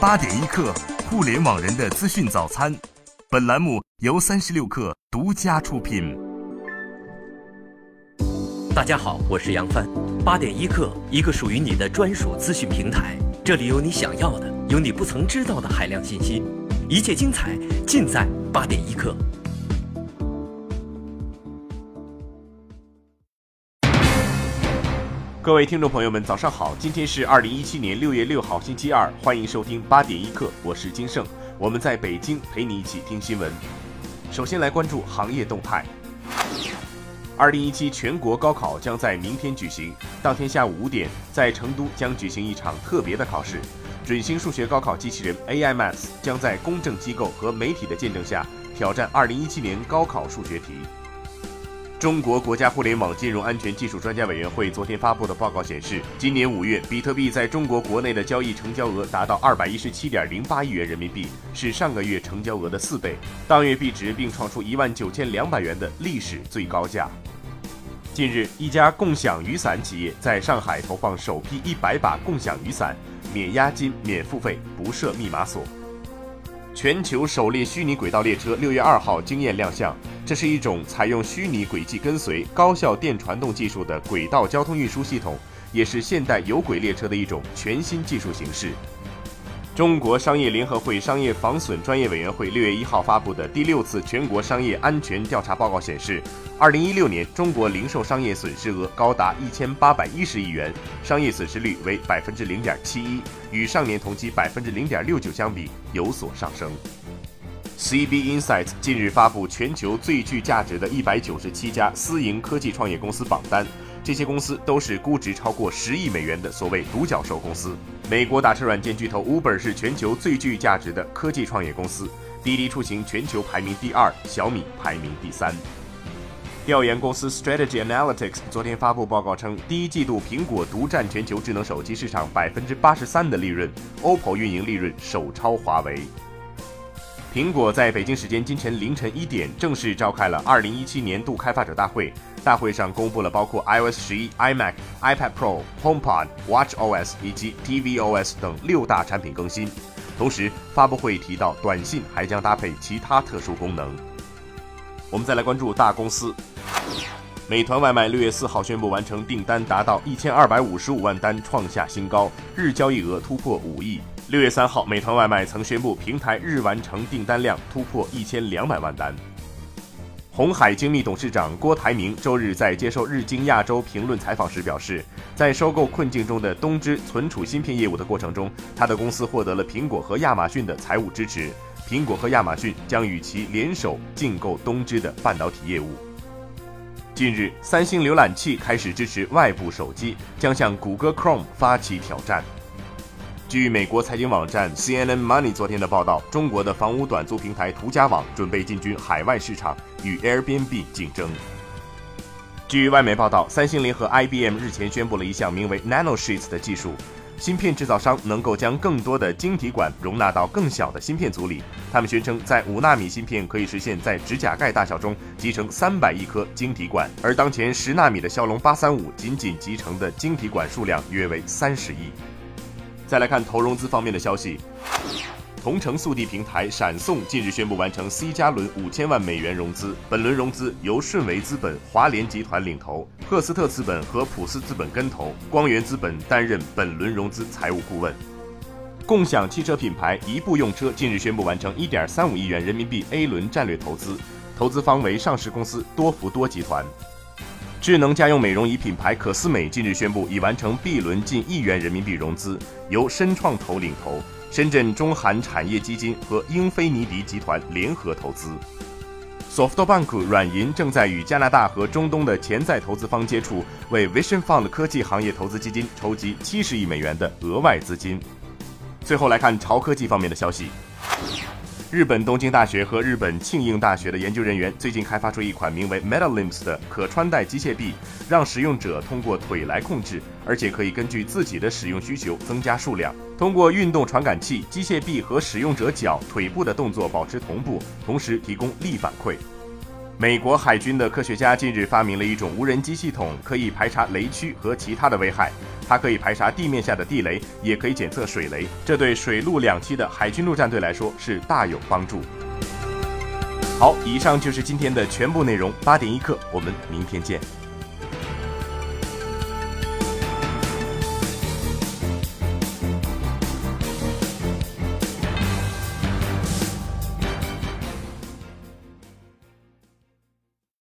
八点一刻，互联网人的资讯早餐。本栏目由三十六氪独家出品。大家好，我是杨帆。八点一刻，一个属于你的专属资讯平台，这里有你想要的，有你不曾知道的海量信息，一切精彩尽在八点一刻。各位听众朋友们，早上好！今天是二零一七年六月六号，星期二，欢迎收听八点一刻，我是金盛，我们在北京陪你一起听新闻。首先来关注行业动态。二零一七全国高考将在明天举行，当天下午五点，在成都将举行一场特别的考试，准星数学高考机器人 AIMath 将在公证机构和媒体的见证下挑战二零一七年高考数学题。中国国家互联网金融安全技术专家委员会昨天发布的报告显示，今年五月，比特币在中国国内的交易成交额达到二百一十七点零八亿元人民币，是上个月成交额的四倍，当月币值并创出一万九千两百元的历史最高价。近日，一家共享雨伞企业在上海投放首批一百把共享雨伞，免押金、免付费、不设密码锁。全球首列虚拟轨道列车六月二号惊艳亮相。这是一种采用虚拟轨迹跟随、高效电传动技术的轨道交通运输系统，也是现代有轨列车的一种全新技术形式。中国商业联合会商业防损专业委员会六月一号发布的第六次全国商业安全调查报告显示，二零一六年中国零售商业损失额高达一千八百一十亿元，商业损失率为百分之零点七一，与上年同期百分之零点六九相比有所上升。CB Insights 近日发布全球最具价值的一百九十七家私营科技创业公司榜单，这些公司都是估值超过十亿美元的所谓独角兽公司。美国打车软件巨头 Uber 是全球最具价值的科技创业公司，滴滴出行全球排名第二，小米排名第三。调研公司 Strategy Analytics 昨天发布报告称，第一季度苹果独占全球智能手机市场百分之八十三的利润，OPPO 运营利润首超华为。苹果在北京时间今晨凌晨一点正式召开了二零一七年度开发者大会。大会上公布了包括 iOS 十一、iMac、iPad Pro、HomePod、WatchOS 以及 tvOS 等六大产品更新。同时，发布会提到，短信还将搭配其他特殊功能。我们再来关注大公司，美团外卖六月四号宣布完成订单达到一千二百五十五万单，创下新高，日交易额突破五亿。六月三号，美团外卖曾宣布平台日完成订单量突破一千两百万单。红海精密董事长郭台铭周日在接受日经亚洲评论采访时表示，在收购困境中的东芝存储芯片业务的过程中，他的公司获得了苹果和亚马逊的财务支持。苹果和亚马逊将与其联手竞购东芝的半导体业务。近日，三星浏览器开始支持外部手机，将向谷歌 Chrome 发起挑战。据美国财经网站 CNN Money 昨天的报道，中国的房屋短租平台途家网准备进军海外市场，与 Airbnb 竞争。据外媒报道，三星联合 IBM 日前宣布了一项名为 NanoSheets 的技术，芯片制造商能够将更多的晶体管容纳到更小的芯片组里。他们宣称，在五纳米芯片可以实现在指甲盖大小中集成三百亿颗晶体管，而当前十纳米的骁龙八三五仅仅集成的晶体管数量约为三十亿。再来看投融资方面的消息，同城速递平台闪送近日宣布完成 C 加轮五千万美元融资，本轮融资由顺为资本、华联集团领投，赫斯特资本和普斯资本跟投，光源资本担任本轮融资财务顾问。共享汽车品牌一步用车近日宣布完成一点三五亿元人民币 A 轮战略投资，投资方为上市公司多福多集团。智能家用美容仪品牌可思美近日宣布已完成 B 轮近亿元人民币融资，由深创投领投，深圳中韩产业基金和英菲尼迪集团联合投资。SoftBank 软银正在与加拿大和中东的潜在投资方接触，为 Vision Fund 科技行业投资基金筹集七十亿美元的额外资金。最后来看潮科技方面的消息。日本东京大学和日本庆应大学的研究人员最近开发出一款名为 MetaLimbs 的可穿戴机械臂，让使用者通过腿来控制，而且可以根据自己的使用需求增加数量。通过运动传感器，机械臂和使用者脚、腿部的动作保持同步，同时提供力反馈。美国海军的科学家近日发明了一种无人机系统，可以排查雷区和其他的危害。它可以排查地面下的地雷，也可以检测水雷。这对水陆两栖的海军陆战队来说是大有帮助。好，以上就是今天的全部内容。八点一刻，我们明天见。